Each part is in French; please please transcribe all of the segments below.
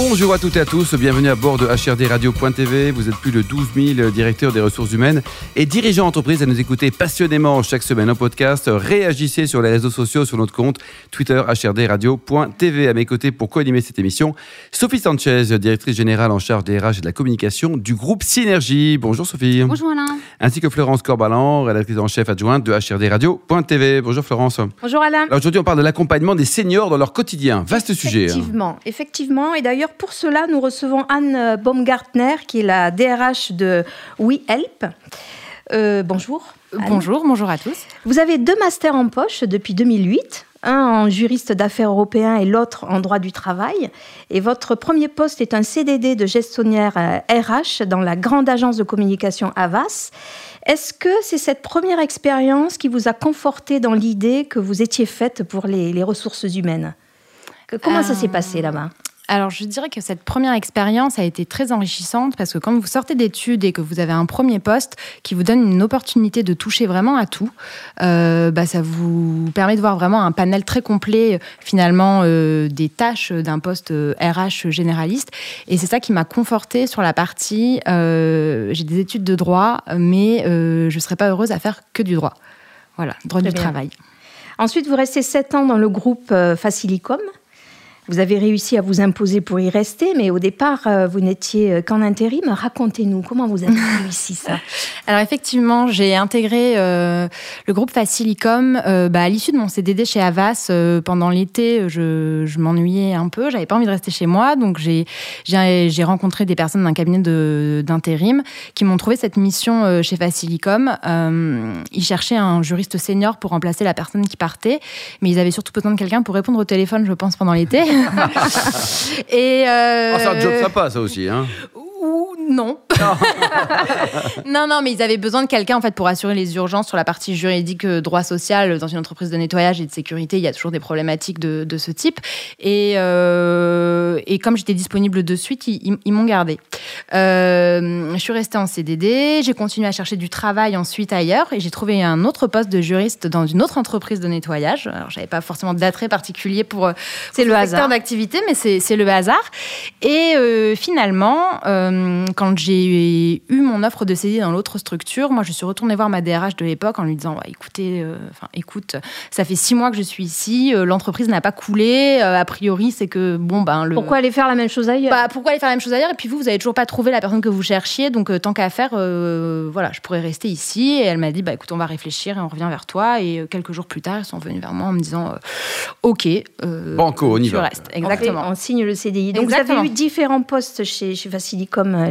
Bonjour à toutes et à tous, bienvenue à bord de HRD Radio.tv. Vous êtes plus de 12 000 directeurs des ressources humaines et dirigeants d'entreprise à nous écouter passionnément chaque semaine en podcast. Réagissez sur les réseaux sociaux, sur notre compte Twitter HRD Radio.tv. À mes côtés pour co-animer cette émission, Sophie Sanchez, directrice générale en charge des RH et de la communication du groupe Synergie. Bonjour Sophie. Bonjour Alain. Ainsi que Florence Corbalan, rédactrice en chef adjointe de HRD Radio.tv. Bonjour Florence. Bonjour Alain. Aujourd'hui, on parle de l'accompagnement des seniors dans leur quotidien. Vaste sujet. hein. Effectivement, effectivement. Et d'ailleurs, pour cela, nous recevons Anne Baumgartner, qui est la DRH de WeHelp. Euh, bonjour. Anne. Bonjour, bonjour à tous. Vous avez deux masters en poche depuis 2008, un en juriste d'affaires européen et l'autre en droit du travail. Et votre premier poste est un CDD de gestionnaire euh, RH dans la grande agence de communication Avas. Est-ce que c'est cette première expérience qui vous a conforté dans l'idée que vous étiez faite pour les, les ressources humaines? Comment ça Euh, s'est passé là-bas? Alors, je dirais que cette première expérience a été très enrichissante parce que quand vous sortez d'études et que vous avez un premier poste qui vous donne une opportunité de toucher vraiment à tout, euh, bah, ça vous permet de voir vraiment un panel très complet euh, finalement euh, des tâches d'un poste euh, RH généraliste. Et c'est ça qui m'a confortée sur la partie euh, j'ai des études de droit, mais euh, je ne serais pas heureuse à faire que du droit. Voilà, droit Très du bien. travail. Ensuite, vous restez sept ans dans le groupe euh, Facilicom. Vous avez réussi à vous imposer pour y rester, mais au départ, euh, vous n'étiez euh, qu'en intérim. Racontez-nous, comment vous avez réussi ça? Alors effectivement, j'ai intégré euh, le groupe Facilicom euh, bah, à l'issue de mon CDD chez Avas. euh, pendant l'été, je, je m'ennuyais un peu, j'avais pas envie de rester chez moi, donc j'ai j'ai j'ai rencontré des personnes d'un cabinet de- d'intérim qui m'ont trouvé cette mission euh, chez Facilicom. Euh, ils cherchaient un juriste senior pour remplacer la personne qui partait, mais ils avaient surtout besoin de quelqu'un pour répondre au téléphone, je pense, pendant l'été. Et euh, Oh, c'est un job sympa, ça aussi. Hein. Non. non, non, mais ils avaient besoin de quelqu'un en fait pour assurer les urgences sur la partie juridique, euh, droit social. Dans une entreprise de nettoyage et de sécurité, il y a toujours des problématiques de, de ce type. Et, euh, et comme j'étais disponible de suite, ils, ils- ils m'ont gardé. Euh, je suis restée en CDD. J'ai continué à chercher du travail ensuite ailleurs et j'ai trouvé un autre poste de juriste dans une autre entreprise de nettoyage. Alors, j'avais pas forcément d'attrait particulier pour, C'est le hasard. d'activité, mais c'est c'est le hasard. Et euh, finalement, quand j'ai eu mon offre de CDI dans l'autre structure, moi, je suis retournée voir ma DRH de l'époque en lui disant, Ouais, écoutez, euh, enfin, écoute, ça fait six mois que je suis ici, euh, l'entreprise n'a pas coulé. euh, a priori, c'est que bon, ben le. Pourquoi aller faire la même chose ailleurs? Bah, pourquoi aller faire la même chose ailleurs? Et puis vous, vous avez toujours pas trouvé la personne que vous cherchiez, donc euh, tant qu'à faire, euh, voilà, je pourrais rester ici. Et elle m'a dit, bah écoute, on va réfléchir et on revient vers toi. Et euh, quelques jours plus tard, ils sont venus vers moi en me disant, euh, ok, euh, Banco, on y tu va. restes. On fait- Exactement. On, signe le CDI. Donc Exactement. vous avez eu différents postes chez, chez Facilicom, euh,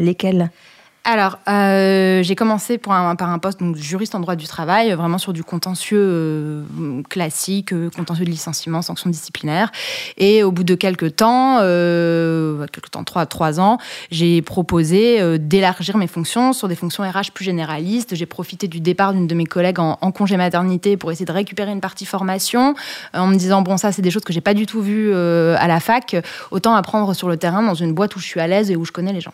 Alors, euh, j'ai commencé par un poste donc, juriste en droit du travail, euh, vraiment sur du contentieux euh, classique, contentieux de licenciement, sanctions disciplinaires. Et au bout de quelques temps, quelques temps, trois, trois ans, j'ai proposé d'élargir mes fonctions sur des fonctions RH plus généralistes. J'ai profité du départ d'une de mes collègues en, en congé maternité pour essayer de récupérer une partie formation, en me disant bon ça c'est des choses que j'ai pas du tout vues à la fac, autant apprendre sur le terrain dans une boîte où je suis à l'aise et où je connais les gens.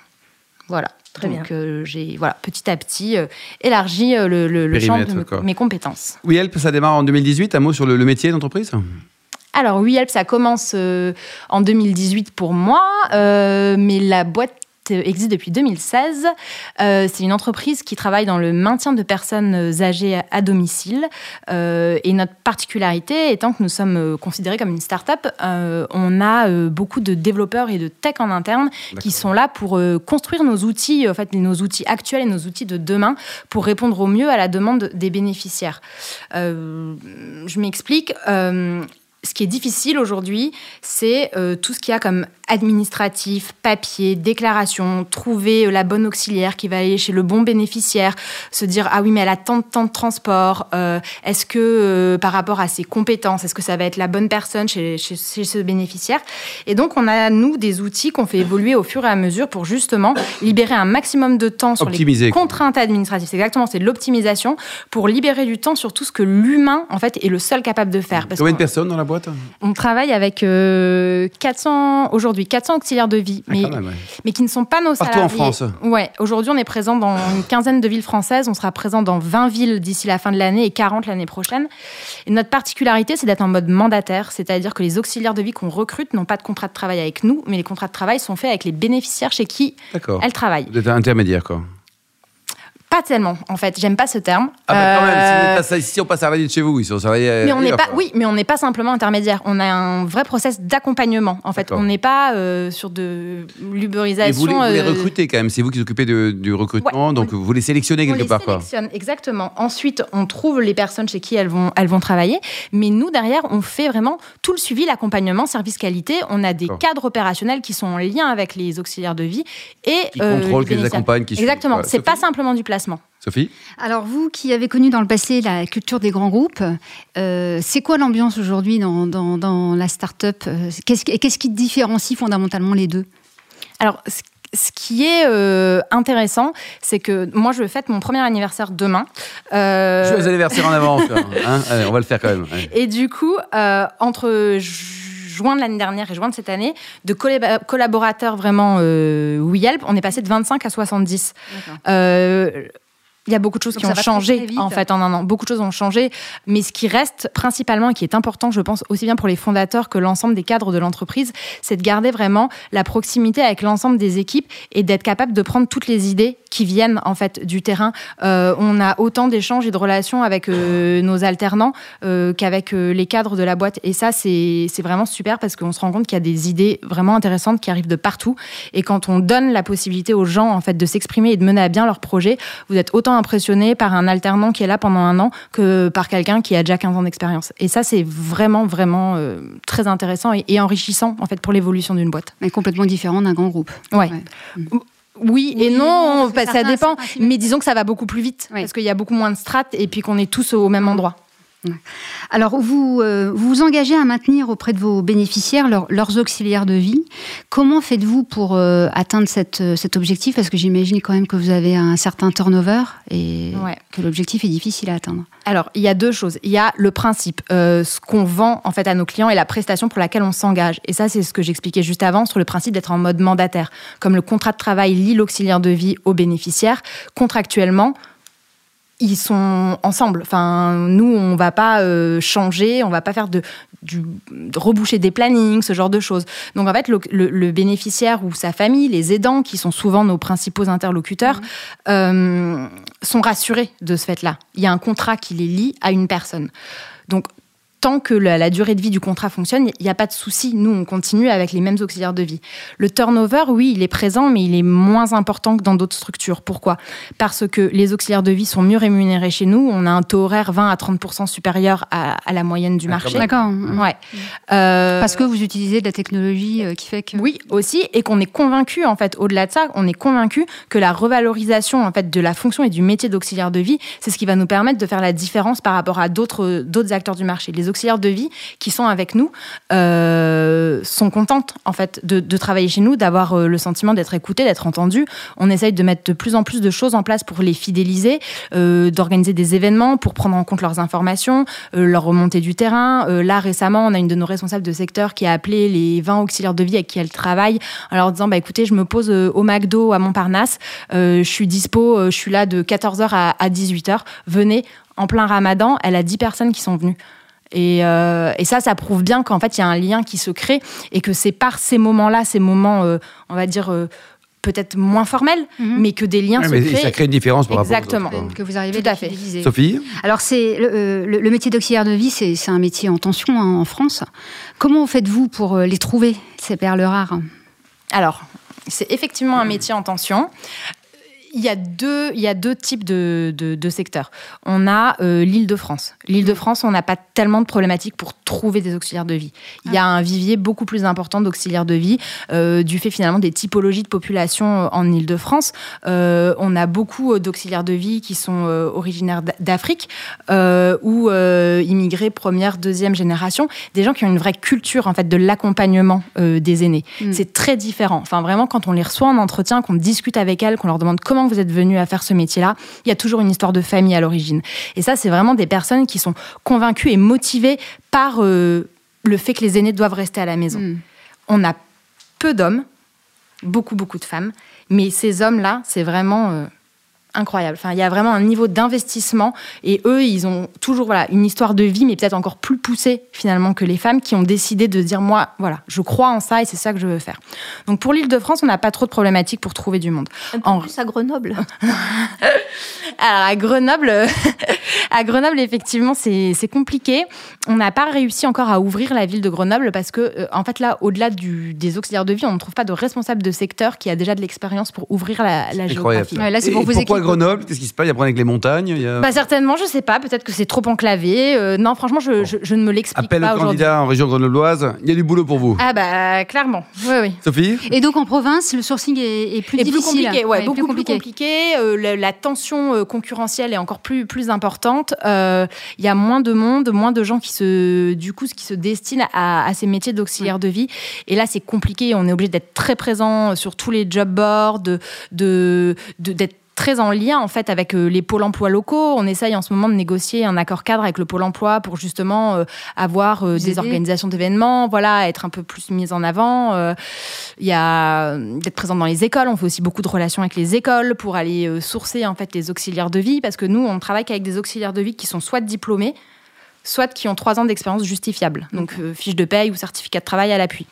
Voilà. Très Donc euh, j'ai voilà petit à petit euh, élargi euh, le, le- le champ de mes- quoi. mes compétences. Oui, Help, ça démarre en 2018. Un mot sur le, le métier d'entreprise? Alors oui, Help, ça commence euh, en 2018 pour moi, euh, mais la boîte existe depuis 2016. Euh, c'est une entreprise qui travaille dans le maintien de personnes âgées à- à domicile. Euh, et notre particularité étant que nous sommes euh, considérés comme une start-up, euh, on a beaucoup de développeurs et de tech en interne qui sont là pour construire nos outils, en fait, nos outils actuels et nos outils de demain pour répondre au mieux à la demande des bénéficiaires. Je m'explique. Ce qui est difficile aujourd'hui, c'est tout ce qu'il y a comme administratif, papier, déclaration, trouver euh, la bonne auxiliaire qui va aller chez le bon bénéficiaire, se dire ah oui mais elle a tant de temps de transport, euh, est-ce que euh, par rapport à ses compétences, est-ce que ça va être la bonne personne chez, chez, chez ce bénéficiaire? Et donc on a nous des outils qu'on fait évoluer au fur et à mesure pour justement libérer un maximum de temps sur Optimiser, les contraintes administratives. C'est exactement, c'est de l'optimisation pour libérer du temps sur tout ce que l'humain en fait est le seul capable de faire. Parce Combien de personnes dans la boîte? Boîte On travaille avec 400 aujourd'hui 400 auxiliaires de vie, Ah, mais, quand même, ouais. mais qui ne sont pas nos Partout en salariés. France. Ouais, aujourd'hui on est présent dans une quinzaine de villes françaises, on sera présent dans 20 villes d'ici la fin de l'année et 40 l'année prochaine. Et notre particularité, c'est d'être en mode mandataire, c'est-à-dire que les auxiliaires de vie qu'on recrute n'ont pas de contrat de travail avec nous, mais les contrats de travail sont faits avec les bénéficiaires chez qui elles travaillent. Vous êtes intermédiaire, quoi. Pas tellement, en fait, j'aime pas ce terme. Ah, bah, quand même, si, vous Euh, êtes pas- si on passe de chez vous, ils sont salariés. Mais on n'est pas, oui, mais on n'est pas simplement intermédiaire. On a un vrai process d'accompagnement. En fait, on n'est pas euh, sur de Et l'uberisation. vous les, vous les euh, recrutez quand même, c'est vous qui vous occupez de- du recrutement, Ouais. donc vous les sélectionnez On quelque les part. Quoi. exactement. Ensuite, on trouve les personnes chez qui elles vont, elles vont travailler. Mais nous, derrière, on fait vraiment tout le suivi, l'accompagnement, service qualité. On a des cadres opérationnels qui sont en lien avec les auxiliaires de vie et Qui euh, contrôlent, qui les accompagnent, qui Exactement. C'est pas simplement du placement. Sophie Alors vous qui avez connu dans le passé la culture des grands groupes, euh, c'est quoi l'ambiance aujourd'hui dans, dans, dans la start-up Euh, Qu'est-ce qui- qu'est-ce qui différencie fondamentalement les deux? Alors, ce- ce qui est euh, intéressant, c'est que moi, je fête mon premier anniversaire demain. Euh, Joyeux anniversaire en avance. quoi, hein. Allez, on va le faire quand même. allez. Et du coup, euh, entre ju- juin de l'année dernière et juin de cette année, de collab- collaborateurs vraiment euh, WeHelp, on est passé de 25 à 70. Euh, il y a beaucoup de choses Donc qui ont changé en fait en un an. Beaucoup de choses ont changé, mais ce qui reste principalement et qui est important, je pense, aussi bien pour les fondateurs que l'ensemble des cadres de l'entreprise, c'est de garder vraiment la proximité avec l'ensemble des équipes et d'être capable de prendre toutes les idées qui viennent en fait du terrain. Euh, on a autant d'échanges et de relations avec euh, nos alternants euh, qu'avec les cadres de la boîte. Et ça, c'est c'est vraiment super parce qu'on se rend compte qu'il y a des idées vraiment intéressantes qui arrivent de partout. Et quand on donne la possibilité aux gens en fait de s'exprimer et de mener à bien leur projet, vous êtes autant impressionné par un alternant qui est là pendant un an que par quelqu'un qui a déjà 15 ans d'expérience. Et ça, c'est vraiment, vraiment euh, très intéressant et, et enrichissant en fait pour l'évolution d'une boîte. Mais complètement différent d'un grand groupe. Ouais. Ouais. Oui, et Oui, non, non, parce que ça certains- dépend. Mais disons que ça va beaucoup plus vite Oui. parce qu'il y a beaucoup moins de strates et puis qu'on est tous au même endroit. Alors, vous, euh, vous vous engagez à maintenir auprès de vos bénéficiaires leur- leurs auxiliaires de vie. Comment faites-vous pour euh, atteindre cette, euh, cet objectif? Parce que j'imagine quand même que vous avez un certain turnover et Ouais. que l'objectif est difficile à atteindre. Alors, il y a deux choses. Il y a le principe, euh, ce qu'on vend en fait à nos clients et la prestation pour laquelle on s'engage. Et ça, c'est ce que j'expliquais juste avant sur le principe d'être en mode mandataire. Comme le contrat de travail lie l'auxiliaire de vie aux bénéficiaires, contractuellement, ils sont ensemble. Enfin, nous, on va pas euh, changer, on va pas faire de, du, de reboucher des plannings, ce genre de choses. Donc, en fait, le, le- le bénéficiaire ou sa famille, les aidants, qui sont souvent nos principaux interlocuteurs, euh, sont rassurés de ce fait-là. Il y a un contrat qui les lie à une personne. Donc, tant que la, la durée de vie du contrat fonctionne, il n'y a pas de souci. Nous, on continue avec les mêmes auxiliaires de vie. Le turnover, oui, il est présent, mais il est moins important que dans d'autres structures. Pourquoi? Parce que les auxiliaires de vie sont mieux rémunérés chez nous. On a un taux horaire 20 à 30 supérieur à, à la moyenne du Ah, marché. D'accord. Ouais. Euh, Parce que vous utilisez de la technologie euh, qui fait que. oui, aussi, et qu'on est convaincu, en fait, au-delà de ça, on est convaincu que la revalorisation, en fait, de la fonction et du métier d'auxiliaire de vie, c'est ce qui va nous permettre de faire la différence par rapport à d'autres, d'autres acteurs du marché. Les auxiliaires de vie qui sont avec nous euh, sont contentes, en fait, de, travailler chez nous, d'avoir euh, le sentiment d'être écoutés, d'être entendus. On essaye de mettre de plus en plus de choses en place pour les fidéliser, euh, d'organiser des événements pour prendre en compte leurs informations, leur remontée du terrain. Là, récemment, on a une de nos responsables de secteur qui a appelé les 20 auxiliaires de vie avec qui elle travaille en leur disant bah, écoutez, je me pose au McDo à Montparnasse, je suis dispo, je suis là de 14h à, à 18h, venez. En plein ramadan, elle a 10 personnes qui sont venues. Et, euh, et ça, ça prouve bien qu'en fait, il y a un lien qui se crée et que c'est par ces moments-là, ces moments, euh, on va dire, euh, peut-être moins formels, Mhm. mais que des liens Ouais, se mais créent. ça crée une différence par Exactement. rapport autres, Que vous arrivez Tout à fait. fidéliser. Sophie Alors, c'est le, euh, le- le métier d'auxiliaire de vie, c'est un métier en tension hein, en France. Comment faites-vous pour les trouver, ces perles rares? Alors, c'est effectivement un métier en tension. Il y a deux, il y a deux types de, de- de secteurs. On a euh, l'île de France. L'île de France, on n'a pas tellement de problématiques pour trouver des auxiliaires de vie. Il y a un vivier beaucoup plus important d'auxiliaires de vie, euh, du fait finalement des typologies de population euh, en île de France. Euh, on a beaucoup d'auxiliaires de vie qui sont originaires d'Afrique ou immigrés première, deuxième génération, des gens qui ont une vraie culture en fait de l'accompagnement des aînés. Mm. C'est très différent. Enfin, vraiment, quand on les reçoit en entretien, qu'on discute avec elles, qu'on leur demande comment vous êtes venus à faire ce métier-là, il y a toujours une histoire de famille à l'origine. Et ça, c'est vraiment des personnes qui sont convaincues et motivées par euh, le fait que les aînés doivent rester à la maison. Mm. On a peu d'hommes, beaucoup, beaucoup de femmes, mais ces hommes-là, c'est vraiment euh, incroyable. Enfin, il y a vraiment un niveau d'investissement et eux, ils ont toujours voilà, une histoire de vie, mais peut-être encore plus poussée finalement que les femmes qui ont décidé de dire moi, voilà, je crois en ça et c'est ça que je veux faire. Donc pour l'île de France, on n'a pas trop de problématiques pour trouver du monde. Un peu En- plus à Grenoble. Alors à Grenoble, à Grenoble effectivement c'est c'est compliqué. On n'a pas réussi encore à ouvrir la ville de Grenoble parce que euh, en fait là au-delà des auxiliaires de vie, on ne trouve pas de responsable de secteur qui a déjà de l'expérience pour ouvrir la, géographie. Ouais, là, c'est pour et équipes. Grenoble Qu'est-ce qui se passe? Il y a problème avec les montagnes il y a... Bah certainement, je sais pas. Peut-être que c'est trop enclavé. Euh, non, franchement, je, je- je ne me l'explique Appel pas aux aujourd'hui. candidats en région grenobloise, il y a du boulot pour vous. Ah bah clairement, oui oui. Sophie? Et donc en province, le sourcing est, est plus Et plus difficile. compliqué, ouais, Ouais, beaucoup plus compliqué. Euh, la, la tension euh, concurrentielle est encore plus plus importante. Euh, Il y a moins de monde, moins de gens qui se, du coup, qui se destinent à, à ces métiers d'auxiliaire de vie. Et là, c'est compliqué. On est obligé d'être très présent sur tous les job boards, de de- de- d'être très en lien en fait avec euh, les pôles emploi locaux. On essaye en ce moment de négocier un accord cadre avec le pôle emploi pour justement euh, avoir euh, des organisations d'événements, voilà, être un peu plus mise en avant. Euh, Il y a d'être présente dans les écoles. On fait aussi beaucoup de relations avec les écoles pour aller sourcer en fait les auxiliaires de vie parce que nous on travaille qu'avec des auxiliaires de vie qui sont soit diplômés, soit qui ont trois ans d'expérience justifiable, donc fiche de paye ou certificat de travail à l'appui.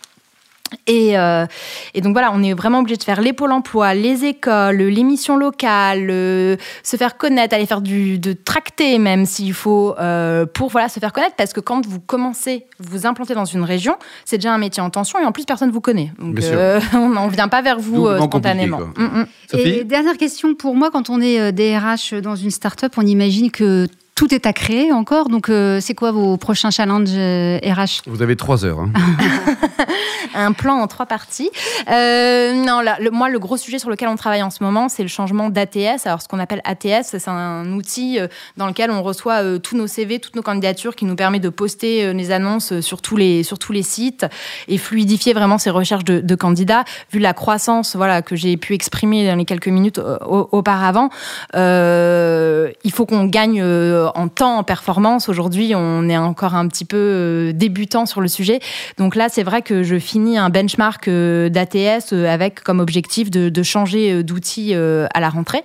Et, euh, et donc voilà, on est vraiment obligé de faire les pôles emploi, les écoles, les missions locales, euh, se faire connaître, aller faire du de tracter même s'il faut euh, pour voilà se faire connaître parce que quand vous commencez vous implanter dans une région, c'est déjà un métier en tension et en plus personne vous connaît. Donc euh, on n'en vient pas vers vous euh, spontanément. Mm, mm. Et dernière question pour moi, quand on est DRH dans une start-up, on imagine que tout est à créer encore. Donc, euh, c'est quoi vos prochains challenges euh, RH Vous avez trois heures. hein. un plan en trois parties. Euh, non, là, le- moi, le gros sujet sur lequel on travaille en ce moment, c'est le changement d'ATS. Alors, ce qu'on appelle ATS, c'est un outil euh, dans lequel on reçoit euh, tous nos CV, toutes nos candidatures, qui nous permet de poster euh, les annonces euh, sur tous les, sur tous les sites et fluidifier vraiment ces recherches de, de candidats. Vu la croissance voilà, que j'ai pu exprimer dans les quelques minutes euh, au- auparavant, euh, il faut qu'on gagne euh, en temps, en performance. Aujourd'hui, on est encore un petit peu euh, débutant sur le sujet. Donc là, c'est vrai que je finis un benchmark euh, d'ATS euh, avec comme objectif de, de changer euh, d'outil euh, à la rentrée.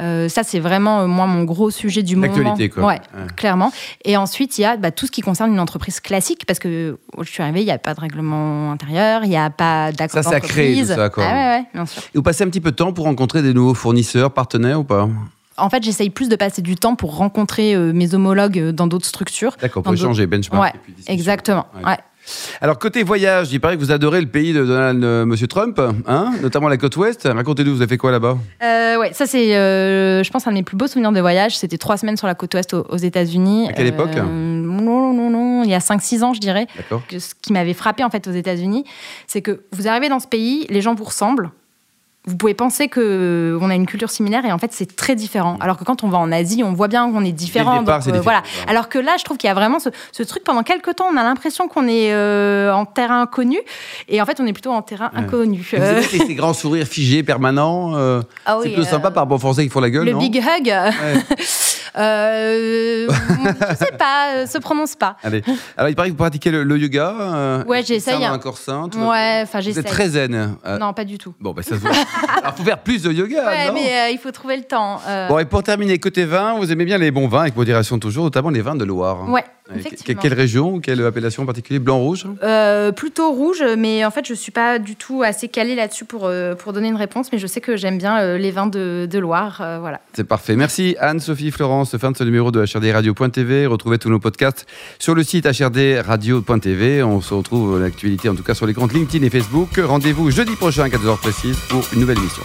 Euh, ça, c'est vraiment, euh, moi, mon gros sujet du moment. L'actualité, quoi. Ouais, Ouais. clairement. Et ensuite, il y a bah, tout ce qui concerne une entreprise classique, parce que où je suis arrivée, il n'y a pas de règlement intérieur, il n'y a pas d'accord Ça, ça crée tout ça, quoi. Ah ouais, ouais, bien sûr. Et vous passez un petit peu de temps pour rencontrer des nouveaux fournisseurs, partenaires ou pas? En fait, j'essaye plus de passer du temps pour rencontrer euh, mes homologues euh, dans d'autres structures. D'accord, pour échanger, benchmark. Ouais, exactement. Ouais. Ouais. Alors, côté voyage, il paraît que vous adorez le pays de Donald euh, Monsieur Trump, hein notamment la côte ouest. Racontez-nous, vous avez fait quoi là-bas? Euh, ouais, ça c'est, euh, je pense, un de mes plus beaux souvenirs de voyage. C'était trois semaines sur la côte ouest aux, aux États-Unis. À quelle époque? Non, non, non, il y a 5-6 ans, je dirais. D'accord. Que ce qui m'avait frappé en fait aux États-Unis, c'est que vous arrivez dans ce pays, les gens vous ressemblent. Vous pouvez penser que on a une culture similaire et en fait c'est très différent. Alors que quand on va en Asie, on voit bien qu'on est différent. départ, donc, c'est euh, voilà. Alors que là, je trouve qu'il y a vraiment ce, ce truc pendant quelques temps, on a l'impression qu'on est euh, en terrain inconnu et en fait on est plutôt en terrain Ouais. inconnu. Vous avez ces, grands sourires figés permanents. euh, ah c'est oui, plutôt euh, sympa par rapport aux Français qui font la gueule, le non? big hug. Ouais. Euh, je sais pas, euh, se prononce pas. Allez. Alors, il paraît que vous pratiquez le, le yoga. euh, Ouais, j'essaye, un corps sain. tout. Ouais, enfin Vous j'essaie. êtes très zen. euh, Non, pas du tout. Bon, ben ça se voit. Alors, faut faire plus de yoga, Ouais, non mais il faut trouver le temps. Bon, et pour terminer, côté vin, vous aimez bien les bons vins, avec modération toujours, notamment les vins de Loire. Ouais. Quelle région ou quelle appellation en particulier? Blanc-rouge Euh, plutôt rouge, mais en fait, je suis pas du tout assez calée là-dessus pour, euh, pour donner une réponse, mais je sais que j'aime bien euh, les vins de, de Loire. euh, voilà. C'est parfait. Merci Anne-Sophie Florence. Fin de ce numéro de HRDRadio.tv. Retrouvez tous nos podcasts sur le site HRDRadio.tv. On se retrouve à l'actualité, en tout cas sur les comptes LinkedIn et Facebook. Rendez-vous jeudi prochain à 14h précise pour une nouvelle émission.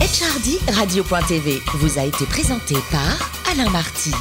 HRD Radio.tv vous a été présenté par Alain Marty.